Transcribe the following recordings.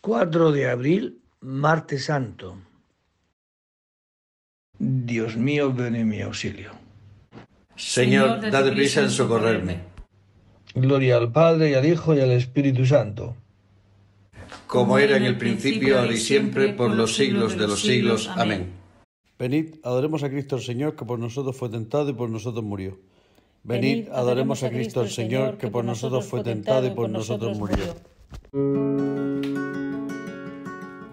4 de abril, martes santo. Dios mío, ven en mi auxilio. Señor, date prisa en socorrerme. Gloria al Padre y al Hijo y al Espíritu Santo. Como era en el principio, ahora y siempre, por los siglos de los siglos. Amén. Venid, adoremos a Cristo el Señor, que por nosotros fue tentado y por nosotros murió. Venid, adoremos a Cristo el Señor, que por nosotros fue tentado y por nosotros murió.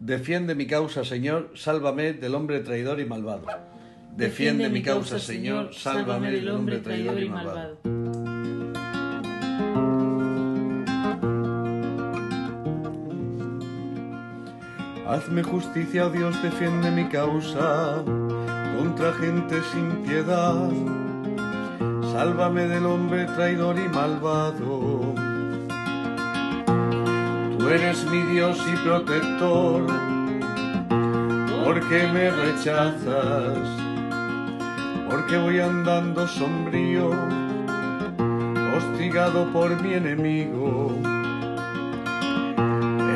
Defiende mi causa, Señor, sálvame del hombre traidor y malvado. Defiende mi causa, Señor, sálvame del hombre traidor y malvado. Hazme justicia, oh Dios, defiende mi causa contra gente sin piedad. Sálvame del hombre traidor y malvado. Tú eres mi Dios y protector, porque me rechazas, porque voy andando sombrío, hostigado por mi enemigo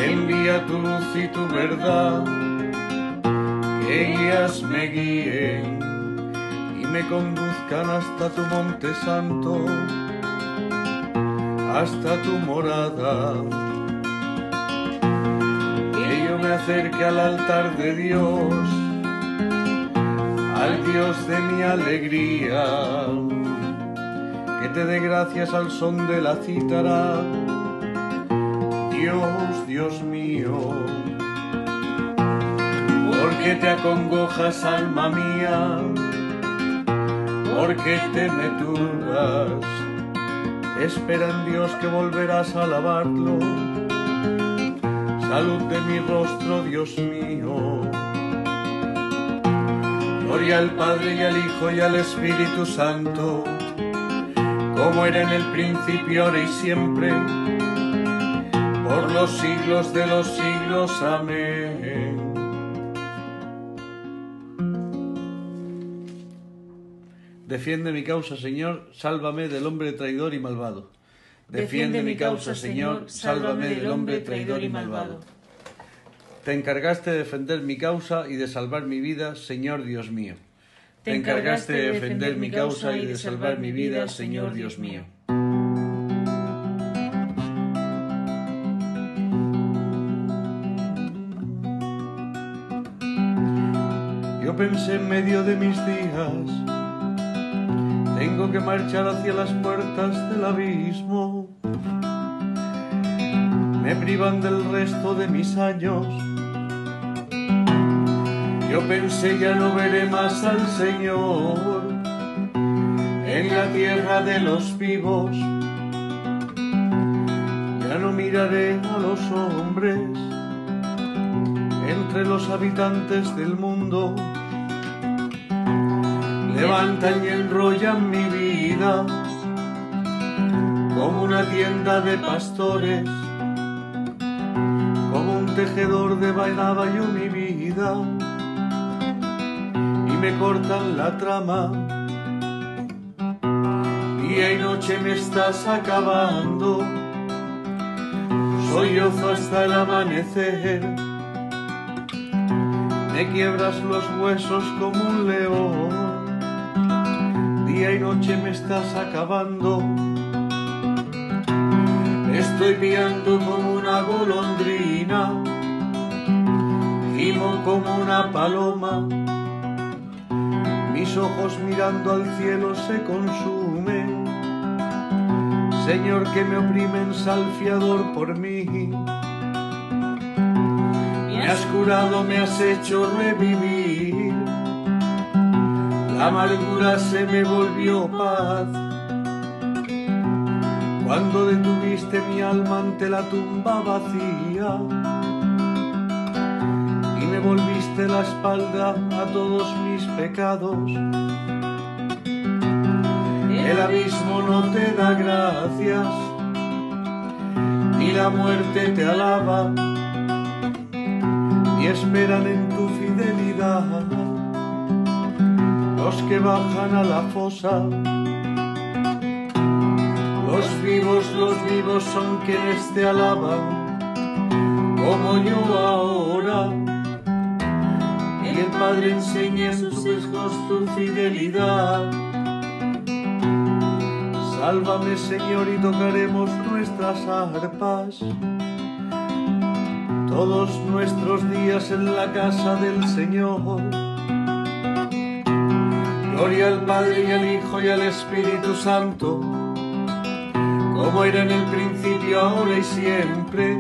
envía tu luz y tu verdad, que guías me guíen y me conduzcan hasta tu monte santo, hasta tu morada. Acerque al altar de Dios, al Dios de mi alegría, que te dé gracias al son de la cítara Dios, Dios mío. Porque te acongojas, alma mía, porque te me turbas. Espera en Dios que volverás a alabarlo. Salud de mi rostro, Dios mío. Gloria al Padre y al Hijo y al Espíritu Santo, como era en el principio, ahora y siempre por los siglos de los siglos. Amén. Defiende mi causa, Señor, sálvame del hombre traidor y malvado. Defiende mi causa, Señor, sálvame del hombre traidor y malvado. Te encargaste de defender mi causa y de salvar mi vida, Señor Dios mío. Te encargaste de defender mi causa y de salvar mi vida, Señor Dios mío. Yo pensé en medio de mis días, tengo que marchar hacia las puertas del abismo. Me privan del resto de mis años yo pensé ya no veré más al Señor en la tierra de los vivos. Ya no miraré a los hombres entre los habitantes del mundo. Levantan y enrollan mi vida como una tienda de pastores, como un tejedor de bailaba yo mi vida me cortan la trama. Día y noche me estás acabando, soy sollozo hasta el amanecer. Me quiebras los huesos como un león, día y noche me estás acabando. Estoy viendo como una golondrina, gimo como una paloma mis ojos mirando al cielo se consumen. Señor, que me oprimen salfiador por mí. Me has curado, me has hecho revivir. La amargura se me volvió paz. Cuando detuviste mi alma ante la tumba vacía me volviste la espalda a todos mis pecados. El abismo no te da gracias, ni la muerte te alaba, ni esperan en tu fidelidad los que bajan a la fosa. Los vivos, los vivos son quienes te alaban, como yo ahora y el Padre enseña a sus hijos tu fidelidad. Sálvame Señor y tocaremos nuestras arpas todos nuestros días en la casa del Señor. Gloria al Padre y al Hijo y al Espíritu Santo, como era en el principio, ahora y siempre,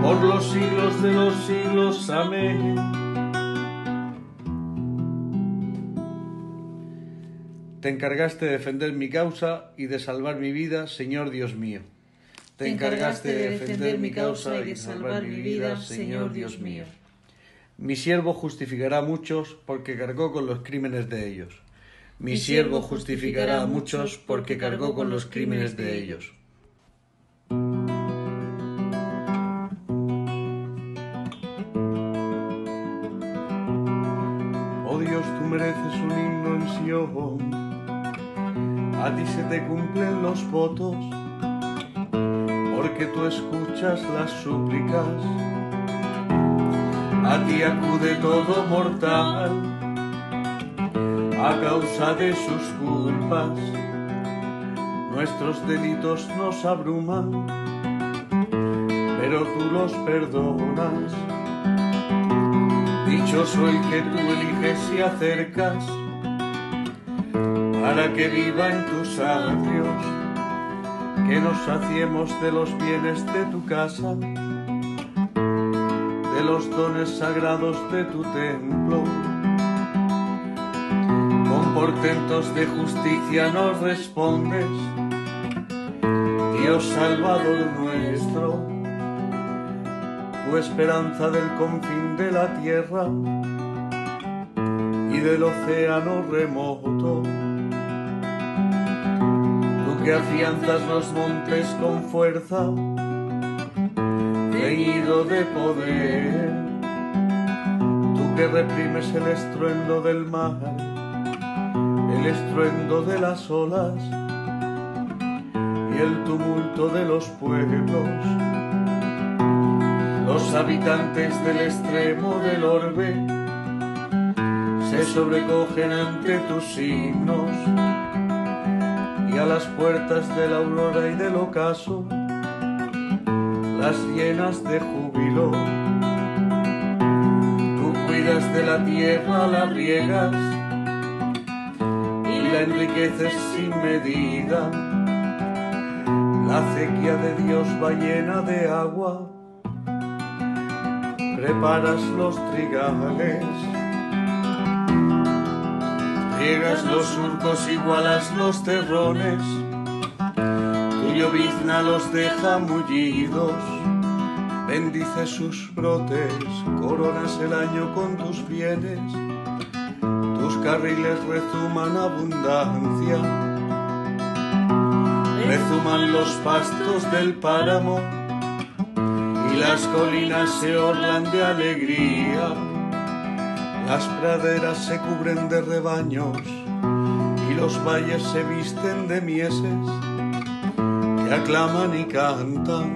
por los siglos de los siglos. Amén. Te encargaste de defender mi causa y de salvar mi vida, Señor Dios mío. Te encargaste de defender mi causa y de salvar mi vida, Señor Dios mío. Mi siervo justificará a muchos porque cargó con los crímenes de ellos. Mi siervo justificará a muchos porque cargó con los crímenes de ellos. Oh Dios, tú mereces un himno en Sion a ti se te cumplen los votos, porque tú escuchas las súplicas. A ti acude todo mortal a causa de sus culpas. Nuestros delitos nos abruman, pero tú los perdonas. Dichoso el que tú eliges y acercas para que viva en tus atrios, que nos saciemos de los bienes de tu casa, los dones sagrados de tu templo. Con portentos de justicia nos respondes, Dios Salvador nuestro, tu esperanza del confín de la tierra y del océano remoto que afianzas los montes con fuerza, de poder, tú que reprimes el estruendo del mar, el estruendo de las olas y el tumulto de los pueblos, los habitantes del extremo del orbe se sobrecogen ante tus signos y a las puertas de la aurora y del ocaso las llenas de júbilo. Tú cuidas de la tierra, la riegas y la enriqueces sin medida. La acequia de Dios va llena de agua, preparas los trigales, riegas los surcos, igualas los terrones, llovizna los deja mullidos, bendice sus brotes, coronas el año con tus bienes, tus carriles rezuman abundancia. Rezuman los pastos del páramo. Y las colinas se orlan de alegría, las praderas se cubren de rebaños. Y los valles se visten de mieses que aclaman y cantan.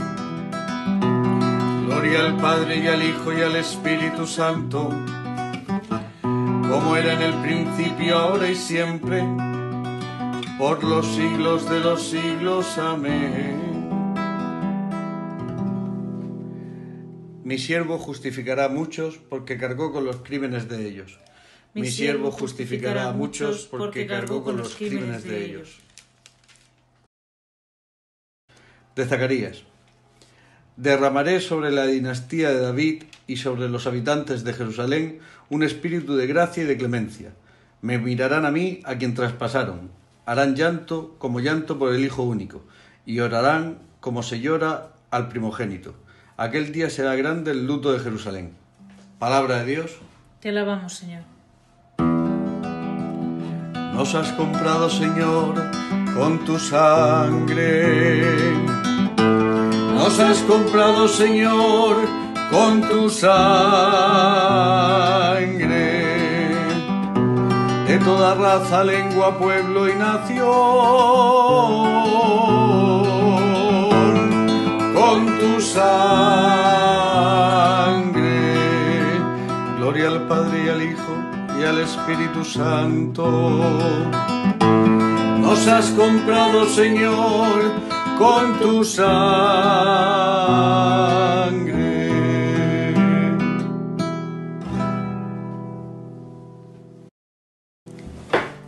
Gloria al Padre y al Hijo y al Espíritu Santo, como era en el principio, ahora y siempre por los siglos de los siglos. Amén. Mi siervo justificará a muchos porque cargó con los crímenes de ellos. Mi siervo justificará a muchos porque cargó con los crímenes de ellos. De Zacarías. Derramaré sobre la dinastía de David y sobre los habitantes de Jerusalén un espíritu de gracia y de clemencia. Me mirarán a mí a quien traspasaron, harán llanto como llanto por el Hijo único, y orarán como se llora al primogénito. Aquel día será grande el luto de Jerusalén. Palabra de Dios. Te alabamos, Señor. Nos has comprado, Señor, con tu sangre. Nos has comprado, Señor, con tu sangre de toda raza, lengua, pueblo y nación. Con tu sangre, gloria al Padre y al Hijo y al Espíritu Santo. Nos has comprado, Señor, con tu sangre.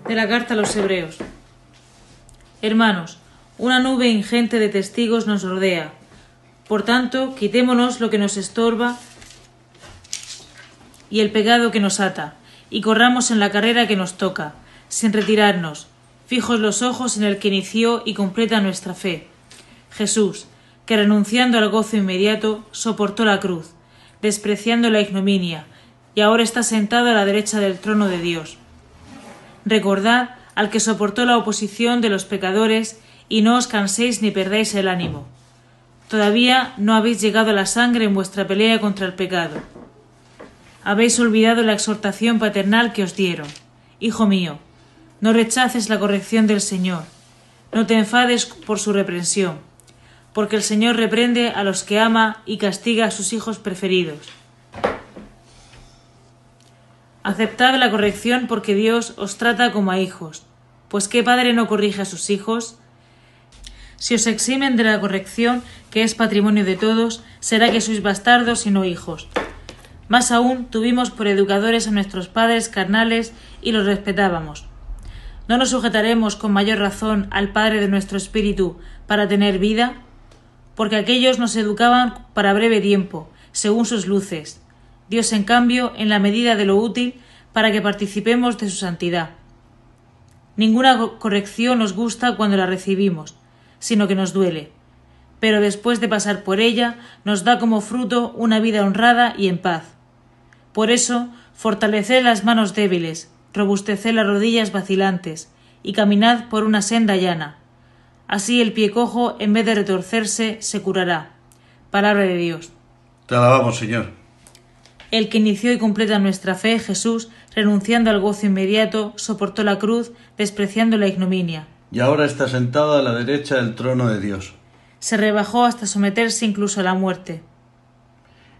de la carta a los hebreos. Hermanos, una nube ingente de testigos nos rodea. Por tanto, quitémonos lo que nos estorba y el pegado que nos ata, y corramos en la carrera que nos toca, sin retirarnos, fijos los ojos en el que inició y completa nuestra fe. Jesús, que renunciando al gozo inmediato, soportó la cruz, despreciando la ignominia, y ahora está sentado a la derecha del trono de Dios. Recordad al que soportó la oposición de los pecadores, y no os canséis ni perdáis el ánimo. Todavía no habéis llegado a la sangre en vuestra pelea contra el pecado. Habéis olvidado la exhortación paternal que os dieron. Hijo mío, no rechaces la corrección del Señor, no te enfades por su reprensión, porque el Señor reprende a los que ama y castiga a sus hijos preferidos. Aceptad la corrección porque Dios os trata como a hijos. Pues ¿qué padre no corrige a sus hijos? Si os eximen de la corrección, que es patrimonio de todos, será que sois bastardos y no hijos. Más aún, tuvimos por educadores a nuestros padres carnales y los respetábamos. ¿No nos sujetaremos con mayor razón al Padre de nuestro espíritu para tener vida? Porque aquellos nos educaban para breve tiempo, según sus luces, Dios, en cambio, en la medida de lo útil para que participemos de su santidad. Ninguna corrección nos gusta cuando la recibimos, sino que nos duele, pero después de pasar por ella nos da como fruto una vida honrada y en paz. Por eso, fortaleced las manos débiles, robusteced las rodillas vacilantes, y caminad por una senda llana. Así el pie cojo, en vez de retorcerse, se curará. Palabra de Dios. Te alabamos, Señor. El que inició y completa nuestra fe, Jesús, renunciando al gozo inmediato, soportó la cruz, despreciando la ignominia. Y ahora está sentado a la derecha del trono de Dios. Se rebajó hasta someterse incluso a la muerte.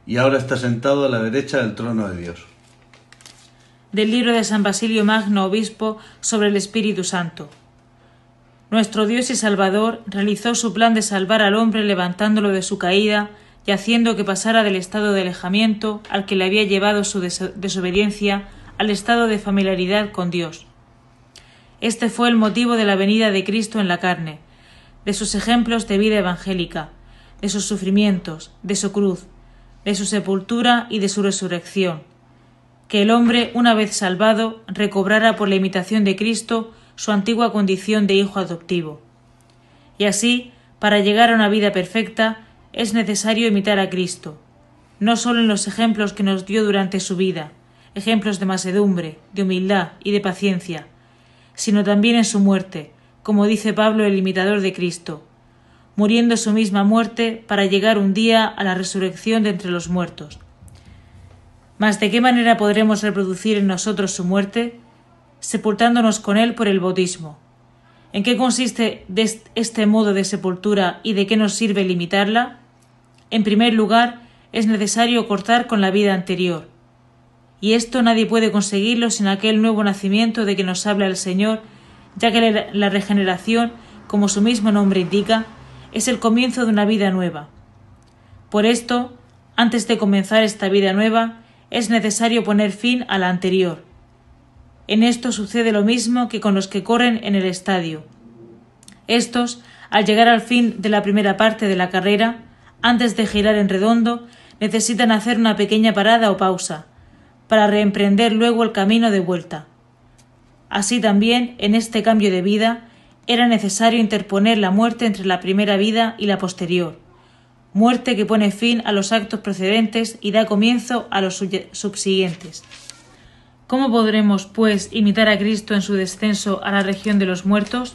Y ahora está sentado a la derecha del trono de Dios. Del libro de San Basilio Magno, obispo, sobre el Espíritu Santo. Nuestro Dios y Salvador realizó su plan de salvar al hombre levantándolo de su caída y haciendo que pasara del estado de alejamiento al que le había llevado su desobediencia al estado de familiaridad con Dios. Este fue el motivo de la venida de Cristo en la carne, de sus ejemplos de vida evangélica, de sus sufrimientos, de su cruz, de su sepultura y de su resurrección, que el hombre, una vez salvado, recobrara por la imitación de Cristo su antigua condición de hijo adoptivo. Y así, para llegar a una vida perfecta, es necesario imitar a Cristo, no sólo en los ejemplos que nos dio durante su vida, ejemplos de masedumbre, de humildad y de paciencia, sino también en su muerte, como dice Pablo el imitador de Cristo, muriendo su misma muerte para llegar un día a la resurrección de entre los muertos. Mas ¿de qué manera podremos reproducir en nosotros su muerte? Sepultándonos con él por el bautismo. ¿En qué consiste este modo de sepultura y de qué nos sirve limitarla? En primer lugar, es necesario cortar con la vida anterior. Y esto nadie puede conseguirlo sin aquel nuevo nacimiento de que nos habla el Señor, ya que la regeneración, como su mismo nombre indica, es el comienzo de una vida nueva. Por esto, antes de comenzar esta vida nueva, es necesario poner fin a la anterior. En esto sucede lo mismo que con los que corren en el estadio. Estos, al llegar al fin de la primera parte de la carrera, antes de girar en redondo, necesitan hacer una pequeña parada o pausa, para reemprender luego el camino de vuelta. Así también, en este cambio de vida, era necesario interponer la muerte entre la primera vida y la posterior, muerte que pone fin a los actos precedentes y da comienzo a los subsiguientes. ¿Cómo podremos, pues, imitar a Cristo en su descenso a la región de los muertos?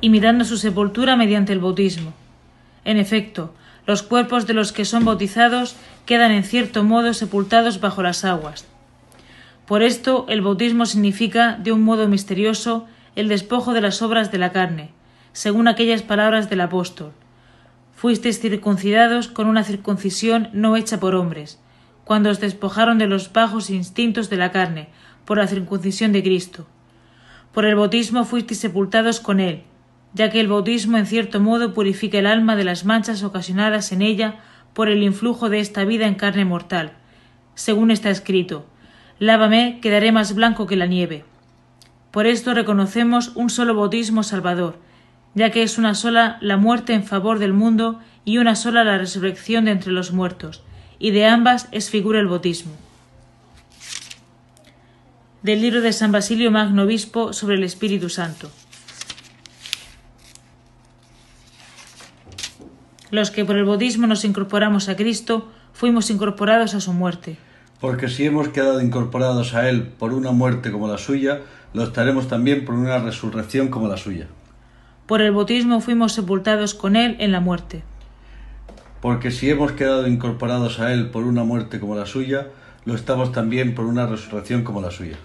Imitando su sepultura mediante el bautismo. En efecto, los cuerpos de los que son bautizados quedan en cierto modo sepultados bajo las aguas. Por esto el bautismo significa, de un modo misterioso, el despojo de las obras de la carne, según aquellas palabras del apóstol fuisteis circuncidados con una circuncisión no hecha por hombres, cuando os despojaron de los bajos instintos de la carne, por la circuncisión de Cristo. Por el bautismo fuisteis sepultados con él, ya que el bautismo en cierto modo purifica el alma de las manchas ocasionadas en ella por el influjo de esta vida en carne mortal, según está escrito Lávame, quedaré más blanco que la nieve. Por esto reconocemos un solo bautismo salvador, ya que es una sola la muerte en favor del mundo y una sola la resurrección de entre los muertos, y de ambas es figura el bautismo. Del libro de San Basilio Magno Obispo sobre el Espíritu Santo. Los que por el bautismo nos incorporamos a Cristo, fuimos incorporados a su muerte. Porque si hemos quedado incorporados a Él por una muerte como la suya, lo estaremos también por una resurrección como la suya. Por el bautismo fuimos sepultados con Él en la muerte. Porque si hemos quedado incorporados a Él por una muerte como la suya, lo estamos también por una resurrección como la suya.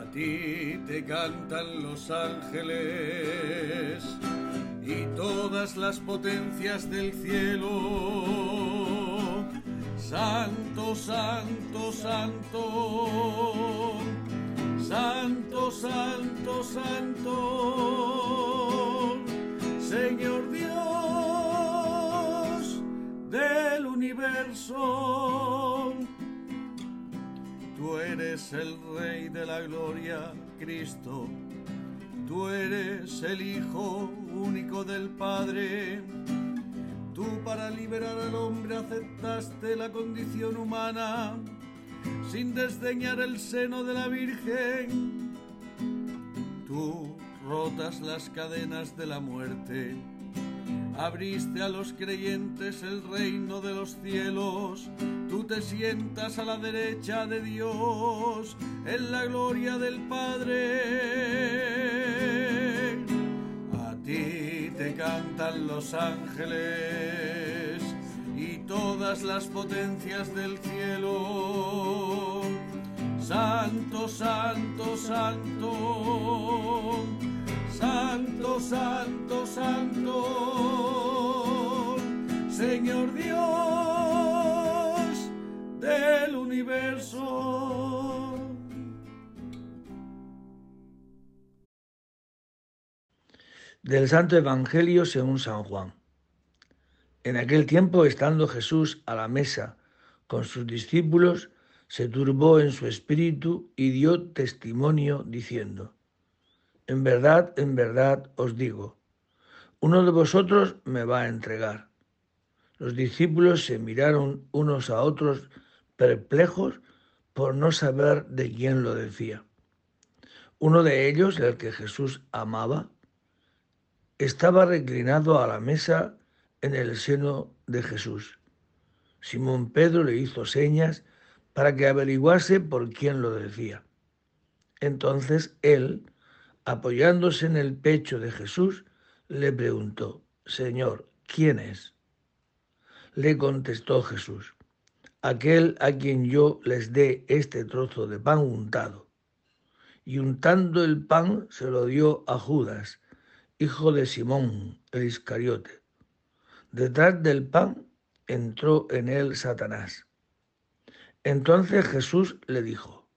A ti te cantan los ángeles y todas las potencias del cielo. Santo, santo, santo Santo, santo, santo, Señor Dios del universo. Tú eres el Rey de la Gloria, Cristo. Tú eres el Hijo único del Padre. Tú para liberar al hombre aceptaste la condición humana sin desdeñar el seno de la Virgen. Tú rotas las cadenas de la muerte, abriste a los creyentes el reino de los cielos, tú te sientas a la derecha de Dios en la gloria del Padre. A ti te cantan los ángeles todas las potencias del cielo. Santo, santo, santo, santo, santo, santo, Señor Dios del universo. Del Santo Evangelio según San Juan. En aquel tiempo, estando Jesús a la mesa con sus discípulos, se turbó en su espíritu y dio testimonio diciendo, En verdad, en verdad os digo, uno de vosotros me va a entregar. Los discípulos se miraron unos a otros perplejos por no saber de quién lo decía. Uno de ellos, el que Jesús amaba, estaba reclinado a la mesa en el seno de Jesús. Simón Pedro le hizo señas para que averiguase por quién lo decía. Entonces él, apoyándose en el pecho de Jesús, le preguntó, Señor, ¿quién es? Le contestó Jesús, aquel a quien yo les dé este trozo de pan untado. Y untando el pan se lo dio a Judas, hijo de Simón, el Iscariote. Detrás del pan entró en él Satanás. Entonces Jesús le dijo,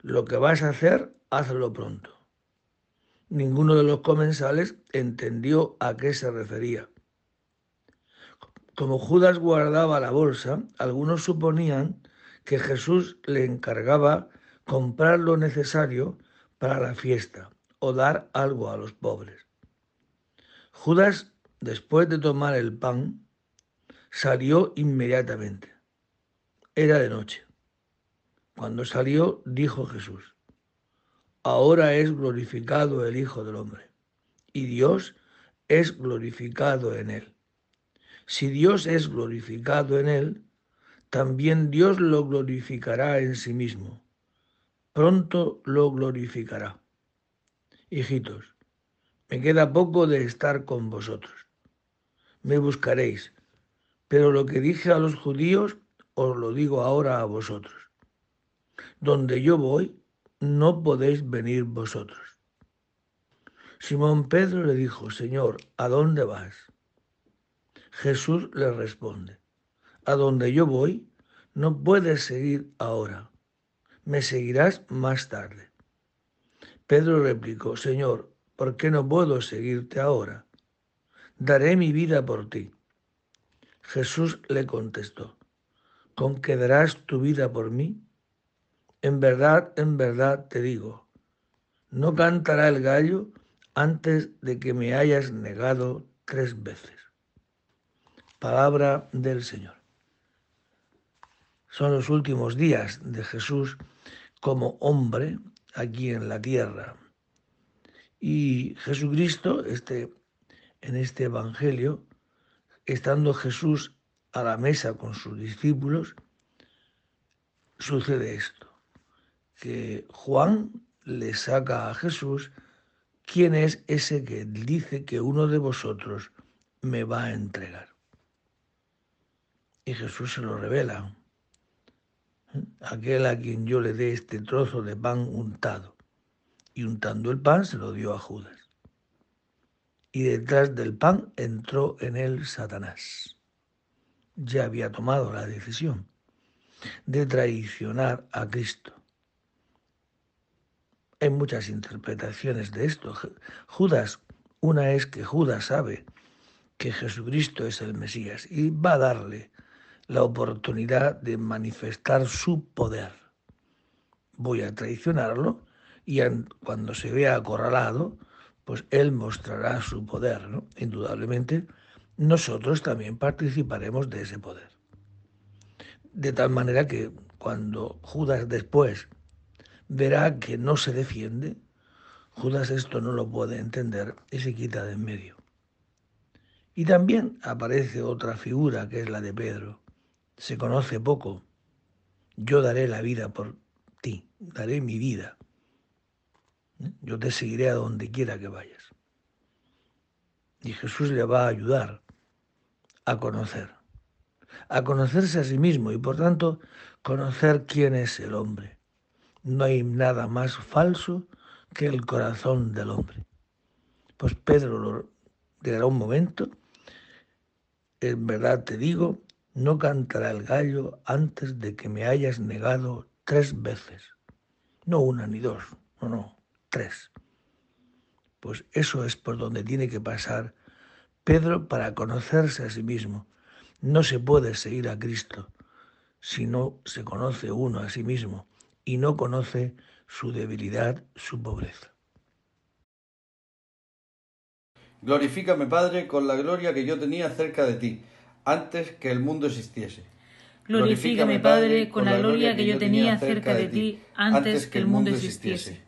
lo que vas a hacer, hazlo pronto. Ninguno de los comensales entendió a qué se refería. Como Judas guardaba la bolsa, algunos suponían que Jesús le encargaba comprar lo necesario para la fiesta o dar algo a los pobres. Judas, después de tomar el pan, salió inmediatamente. Era de noche. Cuando salió, dijo Jesús, ahora es glorificado el Hijo del Hombre, y Dios es glorificado en él. Si Dios es glorificado en él, también Dios lo glorificará en sí mismo. Pronto lo glorificará. Hijitos, me queda poco de estar con vosotros. Me buscaréis, pero lo que dije a los judíos os lo digo ahora a vosotros. Donde yo voy, no podéis venir vosotros. Simón Pedro le dijo, Señor, ¿a dónde vas? Jesús le responde, a donde yo voy, no puedes seguir ahora, me seguirás más tarde. Pedro replicó, Señor, ¿por qué no puedo seguirte ahora? Daré mi vida por ti. Jesús le contestó, ¿con qué darás tu vida por mí? En verdad, en verdad te digo, no cantará el gallo antes de que me hayas negado tres veces. Palabra del Señor. Son los últimos días de Jesús como hombre aquí en la tierra. Y Jesucristo, este, en este Evangelio, estando Jesús a la mesa con sus discípulos, sucede esto, que Juan le saca a Jesús quién es ese que dice que uno de vosotros me va a entregar. Y Jesús se lo revela, aquel a quien yo le dé este trozo de pan untado y untando el pan se lo dio a Judas. Y detrás del pan entró en él Satanás. Ya había tomado la decisión de traicionar a Cristo. Hay muchas interpretaciones de esto. Judas, una es que Judas sabe que Jesucristo es el Mesías y va a darle la oportunidad de manifestar su poder. Voy a traicionarlo y cuando se vea acorralado, pues él mostrará su poder. Indudablemente, nosotros también participaremos de ese poder. De tal manera que cuando Judas después verá que no se defiende, Judas esto no lo puede entender y se quita de en medio. Y también aparece otra figura que es la de Pedro. Se conoce poco. Yo daré la vida por ti, daré mi vida. Yo te seguiré a donde quiera que vayas. Y Jesús le va a ayudar a conocer, a conocerse a sí mismo y por tanto conocer quién es el hombre. No hay nada más falso que el corazón del hombre. Pues Pedro lo llegará un momento, en verdad te digo, no cantará el gallo antes de que me hayas negado tres veces. No una ni dos, no, no, tres. Pues eso es por donde tiene que pasar Pedro para conocerse a sí mismo. No se puede seguir a Cristo si no se conoce uno a sí mismo y no conoce su debilidad, su pobreza. Glorifícame, Padre, con la gloria que yo tenía cerca de ti, antes que el mundo existiese. Glorifícame, Padre, con la gloria que yo tenía cerca de ti, antes que el mundo existiese.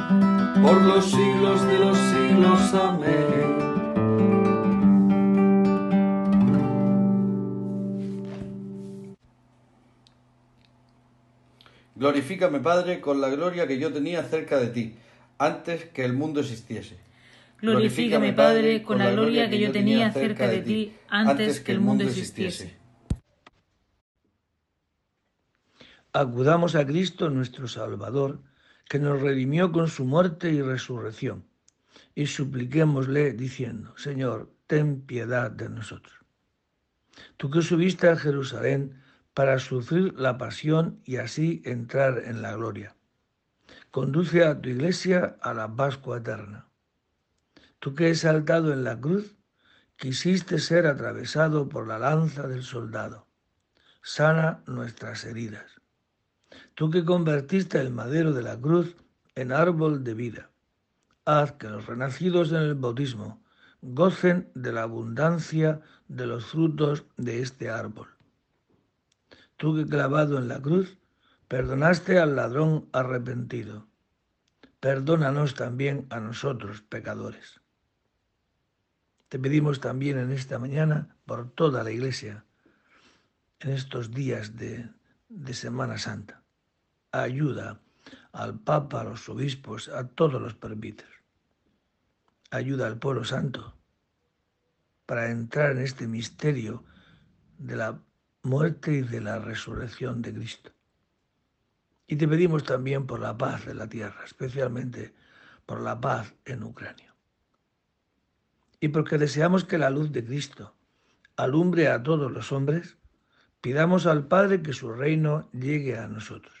por los siglos de los siglos. Amén. Glorifícame, Padre, con la gloria que yo tenía cerca de ti, antes que el mundo existiese. Glorifícame, Padre, con la gloria que yo tenía cerca de ti antes que el mundo existiese. Acudamos a Cristo nuestro Salvador, que nos redimió con su muerte y resurrección, y supliquémosle diciendo, Señor, ten piedad de nosotros. Tú que subiste a Jerusalén para sufrir la pasión y así entrar en la gloria. Conduce a tu iglesia a la Pascua eterna Tú que saltado en la cruz, quisiste ser atravesado por la lanza del soldado. Sana nuestras heridas. Tú que convertiste el madero de la cruz en árbol de vida. Haz que los renacidos en el bautismo gocen de la abundancia de los frutos de este árbol. Tú que clavado en la cruz perdonaste al ladrón arrepentido. Perdónanos también a nosotros, pecadores. Te pedimos también en esta mañana por toda la Iglesia, en estos días de, Semana Santa. Ayuda al Papa, a los obispos, a todos los presbíteros. Ayuda al pueblo santo para entrar en este misterio de la muerte y de la resurrección de Cristo. Y te pedimos también por la paz de la tierra, especialmente por la paz en Ucrania y porque deseamos que la luz de Cristo alumbre a todos los hombres, pidamos al Padre que su reino llegue a nosotros.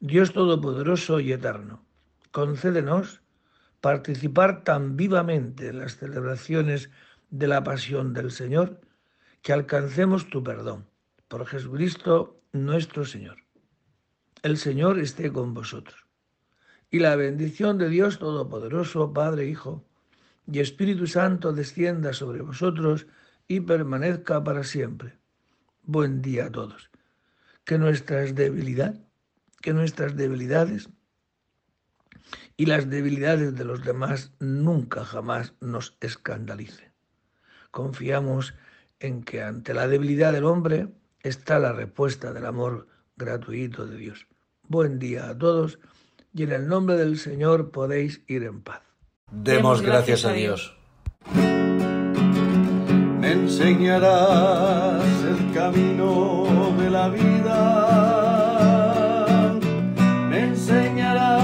Dios Todopoderoso y Eterno, concédenos participar tan vivamente en las celebraciones de la pasión del Señor que alcancemos tu perdón. Por Jesucristo nuestro Señor. El Señor esté con vosotros. Y la bendición de Dios Todopoderoso, Padre, Hijo y Espíritu Santo descienda sobre vosotros y permanezca para siempre. Buen día a todos. Que nuestras debilidades que nuestras debilidades y las debilidades de los demás nunca jamás nos escandalicen. Confiamos en que ante la debilidad del hombre está la respuesta del amor gratuito de Dios. Buen día a todos y en el nombre del Señor podéis ir en paz. Demos gracias a Dios. Me enseñarás el camino de la vida Señora.